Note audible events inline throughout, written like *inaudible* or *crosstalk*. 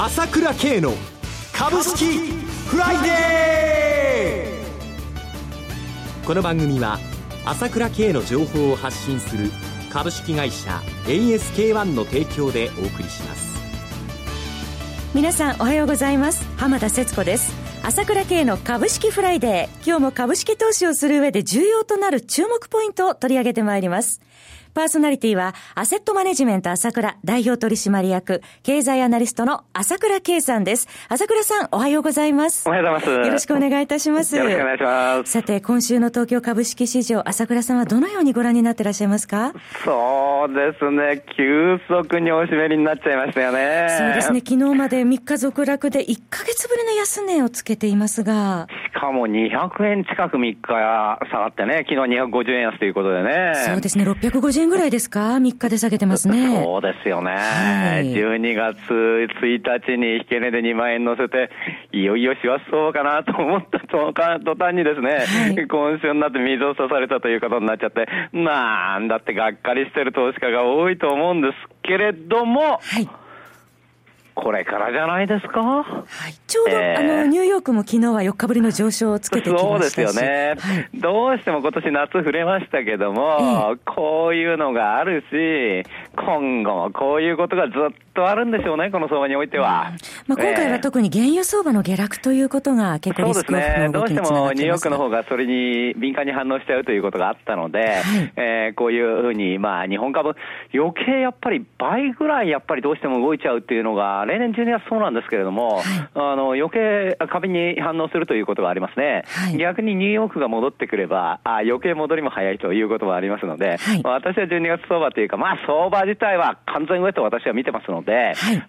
朝倉慶の株式フライデーこの番組は朝倉慶の情報を発信する株式会社 ASK-1 の提供でお送りします。皆さんおはようございます。浜田節子です。朝倉慶の株式フライデー。今日も株式投資をする上で重要となる注目ポイントを取り上げてまいります。パーソナリティは、アセットマネジメント朝倉代表取締役、経済アナリストの朝倉慶さんです。朝倉さん、おはようございます。おはようございます。よろしくお願いいたします。よろしくお願いします。さて、今週の東京株式市場、朝倉さんはどのようにご覧になっていらっしゃいますか？そうですね、急速におしめりになっちゃいましたよね。そうですね、昨日まで3日続落で1ヶ月ぶりの安値をつけていますが。しかも200円近く3日下がってね、昨日250円安ということでね。そうですね、650円ぐらいですか？3日で下げてますね。*laughs* そうですよね。はい、12月1日に引け値で2万円乗せて、いよいよ師走そうかなと思った途端にですね、はい、今週になって水を差されたということになっちゃって、なんだってがっかりしてる投資家が多いと思うんですけれども、はいこれからじゃないですか？はい。ちょうど、えー、あの、ニューヨークも昨日は4日ぶりの上昇をつけてきましたそうですよね。はい、どうしても今年夏触れましたけども、えー、こういうのがあるし、今後もこういうことがずっとあるんでしょうね、この相場においては。まあ、今回は特に原油相場の下落ということが結構リスクオフの動きにつながってます、ね、どうしてもニューヨークの方がそれに敏感に反応しちゃうということがあったので、はい、えー、こういうふうに、まあ、日本株、余計やっぱり倍ぐらいやっぱりどうしても動いちゃうっていうのが、例年12月そうなんですけれども、はい、あの余計過敏に反応するということがありますね。はい、逆にニューヨークが戻ってくれば、あ余計戻りも早いということもありますので、はい、私は12月相場というか、まあ相場自体は完全上と私は見てますので、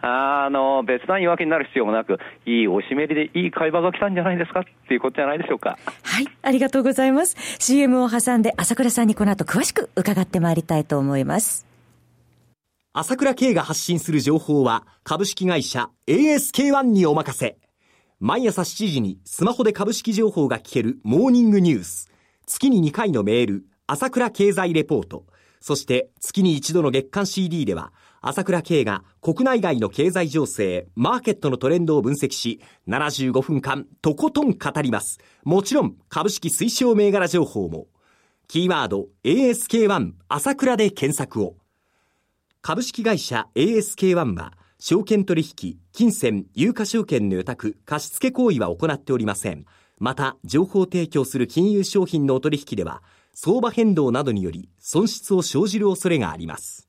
あの別段弱気になる必要もなく、いいおしめりでいい会話が来たんじゃないですか？っていうことじゃないでしょうか。はい、ありがとうございます。CM を挟んで朝倉さんにこの後詳しく伺ってまいりたいと思います。朝倉慶が発信する情報は株式会社 ASK-1 にお任せ。毎朝7時にスマホで株式情報が聞けるモーニングニュース。月に2回のメール、朝倉経済レポート。そして月に一度の月間 CD では、朝倉慶が国内外の経済情勢、マーケットのトレンドを分析し、75分間とことん語ります。もちろん株式推奨銘柄情報も。キーワード ASK1 朝倉で検索を。株式会社 ASK-1 は、証券取引、金銭、有価証券の予託、貸付行為は行っておりません。また、情報提供する金融商品のお取引では、相場変動などにより損失を生じる恐れがあります。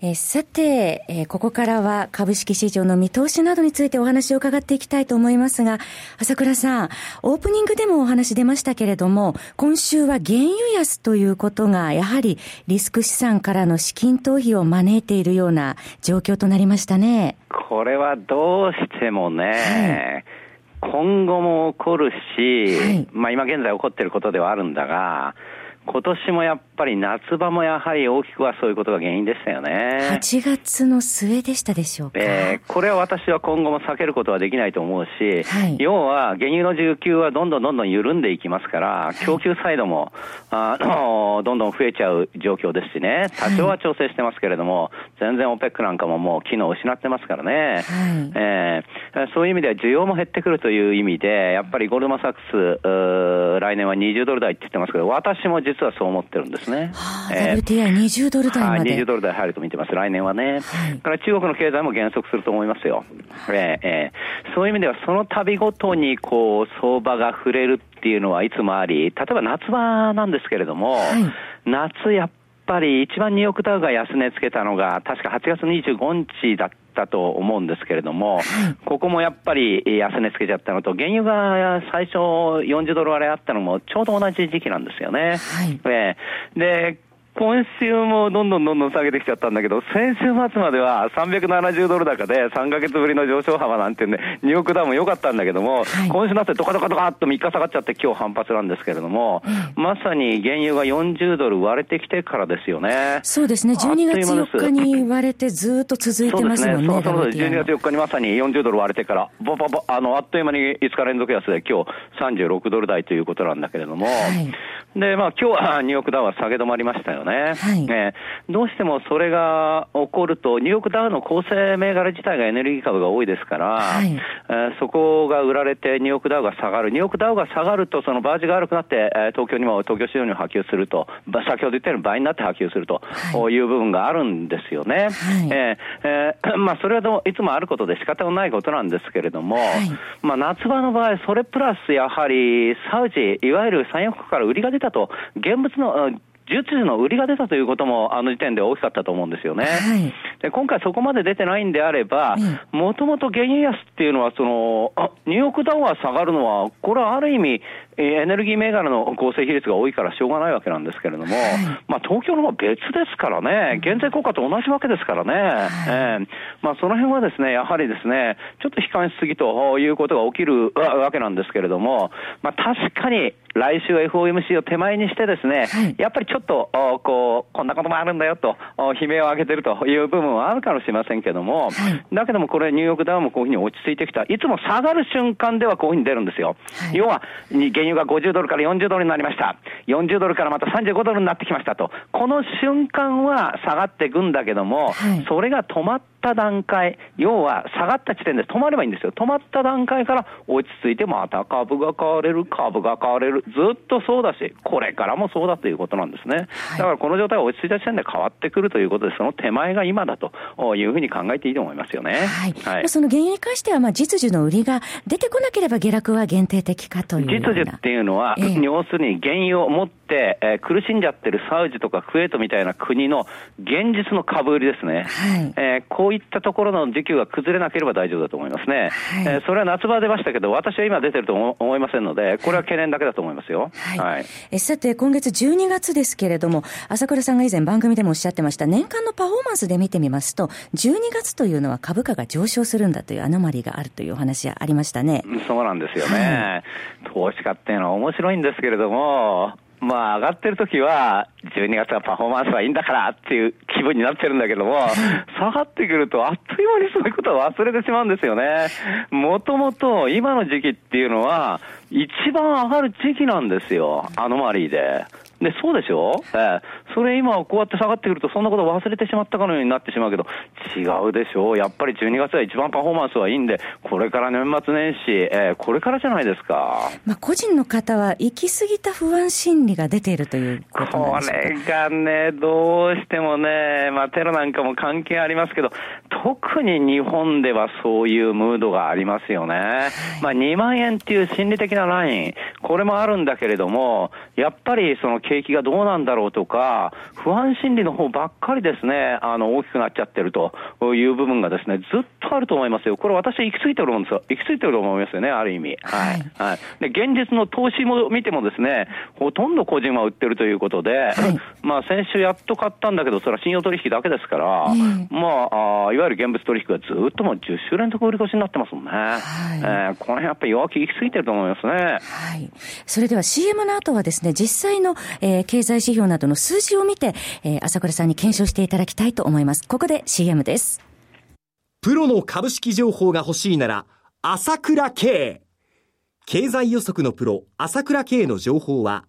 えさて、えー、ここからは株式市場の見通しなどについてお話を伺っていきたいと思いますが、朝倉さん、オープニングでもお話出ましたけれども、今週は原油安ということが、やはりリスク資産からの資金逃避を招いているような状況となりましたね。これはどうしてもね、はい、今後も起こるし、はい、まあ今現在起こっていることではあるんだが、今年もやっぱり夏場もやはり大きくはそういうことが原因でしたよね。8月の末でしたでしょうか。えー、これは私は今後も避けることはできないと思うし、はい、要は原油の需給はどんどんどんどん緩んでいきますから、供給サイドも、あの、どんどん増えちゃう状況ですしね、多少は調整してますけれども、はい、全然 OPEC なんかももう機能を失ってますからね、はい、えー、そういう意味では需要も減ってくるという意味で、やっぱりゴールドマンサックス、来年は20ドル台って言ってますけど、私も実実はそう思ってるんですね。はあ、えー、WTI20 ドル台まで。はい、20ドル台入ると見てます、来年はね。はい、から中国の経済も減速すると思いますよ。えー、えー、そういう意味では、その度ごとに、こう、相場が触れるっていうのはいつもあり、例えば夏場なんですけれども、はい、夏やっぱり一番ニューヨークダウが安値つけたのが、確か8月25日だったと思うんですけれども、ここもやっぱり安値つけちゃったのと、原油が最初40ドル割れあったのもちょうど同じ時期なんですよね。はい、えー、で今週もどんどんどんどん下げてきちゃったんだけど、先週末までは370ドル高で3ヶ月ぶりの上昇幅なんてね、ニューヨークダウンも良かったんだけども、はい、今週になってドカドカドカっと3日下がっちゃって今日反発なんですけれども、うん、まさに原油が40ドル割れてきてからですよね。そうですね、12月4日に割れてずっと続いてますもんね。そうですね、そうそう12月4日にまさに40ドル割れてから、ぼぼぼ、あの、あっという間に5日連続安で今日36ドル台ということなんだけれども、はい、で、まあ今日は *laughs* ニューヨークダウは下げ止まりましたよね。はい、ねどうしてもそれが起こると、ニューヨークダウの構成銘柄自体がエネルギー株が多いですから、はい、えー、そこが売られてニューヨークダウが下がる。ニューヨークダウが下がると、そのバージが悪くなって、えー、東京にも、東京市場にも波及すると、先ほど言ったように倍になって波及すると、はい、いう部分があるんですよね。はい、えー、えー、*laughs* まあそれはどいつもあることで仕方のないことなんですけれども、はい、まあ夏場の場合、それプラスやはりサウジ、いわゆる産油国から売りが出たと、現物の、術の売りが出たということも、あの時点で大きかったと思うんですよね。はい、で今回そこまで出てないんであれば、もともと原油安っていうのは、その、ニューヨークダウンは下がるのは、これはある意味、エネルギー銘柄の構成比率が多いからしょうがないわけなんですけれども、はい、まあ東京の方は別ですからね、減税効果と同じわけですからね、はい、えー、まあその辺はですね、やはりですね、ちょっと悲観しすぎということが起きるわけなんですけれども、まあ確かに来週は FOMC を手前にしてですね、はい、やっぱりちょっと、こう、こんなこともあるんだよと、悲鳴を上げてるという部分はあるかもしれませんけども、だけどもこれニューヨークダウンもこういうふうに落ち着いてきた。いつも下がる瞬間ではこういうふうに出るんですよ。要は、原油が50ドルから40ドルになりました。40ドルからまた35ドルになってきましたと。この瞬間は下がっていくんだけども、はい、それが止まった段階、要は下がった地点で止まればいいんですよ。止まった段階から落ち着いてまた株が買われる、株が買われる。ずっとそうだし、これからもそうだということなんですね。はい、だからこの状態は落ち着いた時点で変わってくるということで、その手前が今だというふうに考えていいと思いますよね。はい。はい、その原油に関しては、まあ実需の売りが出てこなければ下落は限定的かという実需っていうのは、えー、要するに原油を持って、えー、苦しんじゃってるサウジとかクウェートみたいな国の現実の株売りですね。はい。えー、こういったところの需給が崩れなければ大丈夫だと思いますね。はい、えー、それは夏場出ましたけど、私は今出てると思いませんので、これは懸念だけだと思いますよ。はい。はい、えさて、今月12月ですけれども、朝倉さんが以前番組でもおっしゃってました、年間のパフォーマンスで見てみますと、12月というのは株価が上昇するんだというアノマリがあるというお話がありましたね。そうなんですよね。はい、投資家っていうのは面白いんですけれども、まあ上がってる時は、12月はパフォーマンスはいいんだからっていう気分になってるんだけども、*laughs* 下がってくるとあっという間にそういうことを忘れてしまうんですよね。もともと今の時期っていうのは、一番上がる時期なんですよ。アノマリーで。で、そうでしょ？ええ。それ今こうやって下がってくると、そんなこと忘れてしまったかのようになってしまうけど、違うでしょ？やっぱり12月は一番パフォーマンスはいいんで、これから年末年始、えー、これからじゃないですか。まあ、個人の方は行き過ぎた不安心理が出ているということなんですかこれがね、どうしてもね、まあ、テロなんかも関係ありますけど、特に日本ではそういうムードがありますよね。まあ、2万円っていう心理的なライン、これもあるんだけれども、やっぱりその景気がどうなんだろうとか、不安心理の方ばっかりですね、あの、大きくなっちゃってるという部分がですね、ずっとあると思いますよ。これ私行き過ぎてると思うんですよ。行き過ぎてると思いますよね、ある意味。はい。はい。で、現実の投資も見てもですね、ほとんど個人は売ってるということで、はい、まあ先週やっと買ったんだけど、それは信用取引だけですから、うん、まああ、いわゆる現物取引がずっともう10週連続売り越しになってますもんね。はい、えー、この辺やっぱり弱気行き過ぎてると思いますね。はい。それでは CM の後はですね、実際の、えー、経済指標などの数字を見て、えー、朝倉さんに検証していただきたいと思います。ここで CM です。プロの株式情報が欲しいなら、朝倉慶。経済予測のプロ、朝倉慶の情報は、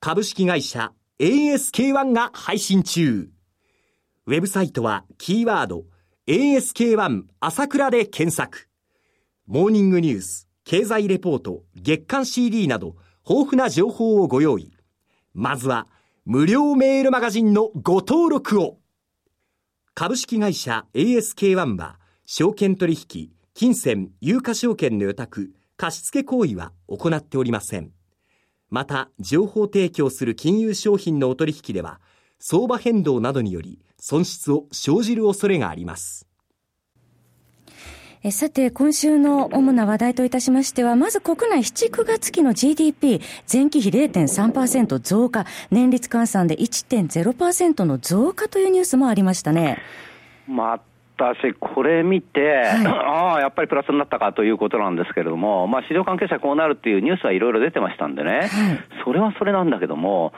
株式会社 ASK1 が配信中。ウェブサイトはキーワード ASK1 朝倉で検索。モーニングニュース、経済レポート、月刊 CD など豊富な情報をご用意。まずは無料メールマガジンのご登録を。株式会社 ASK1 は証券取引、金銭、有価証券の予託、貸付行為は行っておりません。また、情報提供する金融商品のお取引では、相場変動などにより損失を生じる恐れがあります。えさて、今週の主な話題といたしましては、まず国内7、9月期の GDP、前期比0.3%増加、年率換算で1.0%の増加というニュースもありましたね。まあ私、これ見て、はい、*laughs* ああ、やっぱりプラスになったかということなんですけれども、まあ、市場関係者こうなるっていうニュースはいろいろ出てましたんでね、はい、それはそれなんだけども、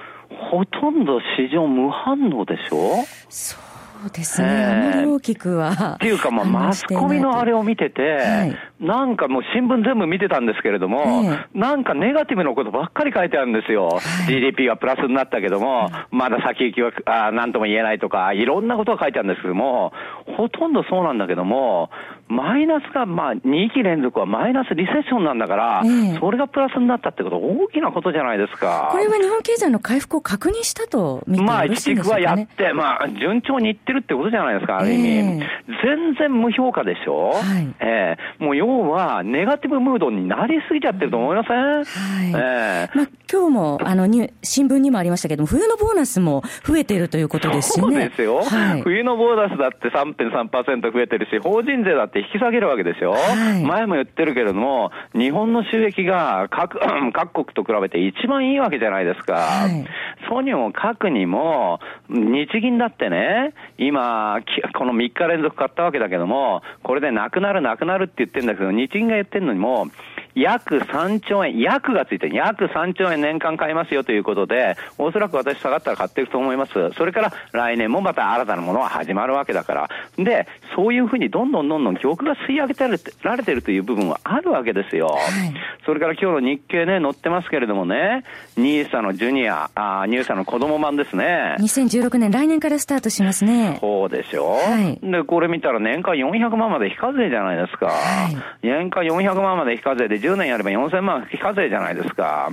ほとんど市場無反応でしょ？そうですね、あまり大きくは。っていうか、まあ、マスコミのあれを見てて、はい、なんかもう新聞全部見てたんですけれども、えなんかネガティブなことばっかり書いてあるんですよ。はい、GDP はプラスになったけども、まだ先行きはあ何とも言えないとか、いろんなことが書いてあるんですけども、ほとんどそうなんだけども、マイナスが、まあ、2期連続はマイナスリセッションなんだから、えそれがプラスになったってこと、大きなことじゃないですか。これは日本経済の回復を確認したと見てよろしいんですか、ね、まあ、一はやって、まあ、順調にいってるってことじゃないですか、ある意味。えー、全然無評価でしょ、はい、えー、もう要は、ネガティブムードになりすぎちゃってると思いません、はい。えーまあ、今日もあのに新聞にもありましたけども、冬のボーナスも増えてるということですしね。そうですよ、はい、冬のボーナスだって3.3%増えてるし、法人税だって引き下げるわけですよ、はい、前も言ってるけれども、日本の収益が各 *clears throat* 各国と比べて一番いいわけじゃないですか、はい、そうにも各にも、日銀だってね、今、*laughs* この3日連続買ったわけだけども、これでなくなる、なくなるって言ってるんだけど、日銀が言ってるのにも、約3兆円、約がついてる、約3兆円年間買いますよということで、おそらく私下がったら買っていくと思います。それから来年もまた新たなものが始まるわけだから。で、そういうふうにどんどんどんどん玉が吸い上げてられてるという部分はあるわけですよ。はい、それから今日の日経ね、載ってますけれどもね、ニーサのジュニア、あニーサの子供版ですね。2016年、来年からスタートしますね。そうでしょ。はい、で、これ見たら年間400万まで非課税じゃないですか。はい、年間400万まで非課税で10年やれば4000万非課税じゃないですか。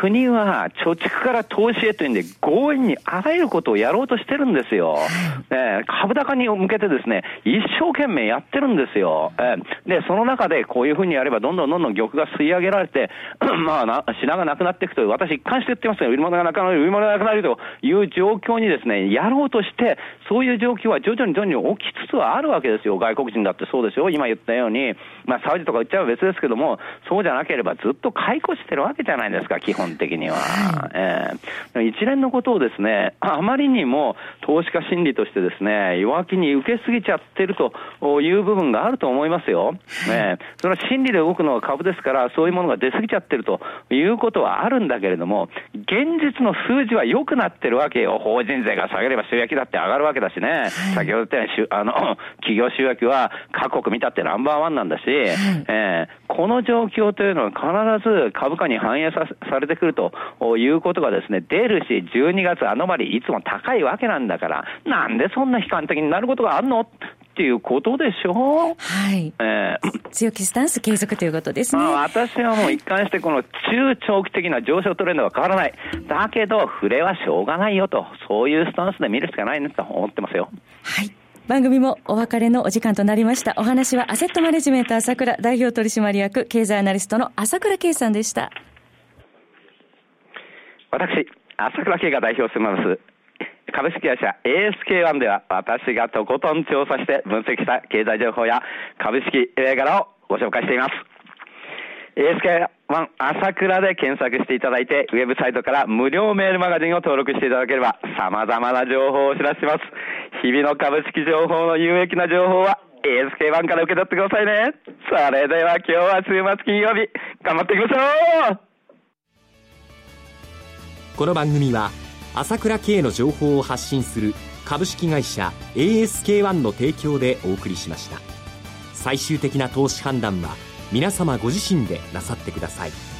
国は貯蓄から投資へというんで強引にあらゆることをやろうとしてるんですよ。え株高に向けてですね、一生懸命やってるんですよ。えで、その中でこういうふうにやればどんどんどんどん玉が吸い上げられて、*clears throat* まあな、品がなくなっていくという、私一貫して言ってますよ。売り物がなくなる、売り物がなくなるという状況にですね、やろうとして、そういう状況は徐々に徐々に起きつつはあるわけですよ。外国人だってそうですよ。今言ったように、まあ、サウジとか売っちゃえば別ですけども、そうじゃゃなければずっと解雇してるわけじゃないですか、基本的には。はい、えー、一連のことをですね、あまりにも投資家心理としてですね、弱気に受けすぎちゃってるという部分があると思いますよ。ね、それは心理で動くのは株ですから、そういうものが出すぎちゃってるということはあるんだけれども、現実の数字は良くなってるわけよ。法人税が下げれば収益だって上がるわけだしね。はい、先ほど言ったように、あの、企業収益は各国見たってナンバーワンなんだし、はい、えー、この状況とというのは必ず株価に反映さされてくるということがですね、出るし、12月アノマリいつも高いわけなんだから、なんでそんな悲観的になることがあるの？っていうことでしょう。はい。えー、強気スタンス継続ということですね。まあ、私はもう一貫してこの中長期的な上昇トレンドは変わらない。だけど、触れはしょうがないよと、そういうスタンスで見るしかないねと思ってますよ。はい。番組もお別れのお時間となりました。お話はアセットマネジメント朝倉代表取締役経済アナリストの朝倉圭さんでした。私、朝倉圭が代表してます。株式会社 ASK1 では私がとことん調査して分析した経済情報や株式銘柄をご紹介しています。ASK1 朝倉で検索していただいて、ウェブサイトから無料メールマガジンを登録していただければ、様々な情報をお知らせします。日々の株式情報の有益な情報は、ASK1 から受け取ってくださいね。それでは今日は週末金曜日、頑張っていきましょうこの番組は、朝倉慶の情報を発信する株式会社 ASK1 の提供でお送りしました。最終的な投資判断は、皆様ご自身でなさってください。